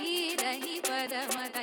ीरहि पदमद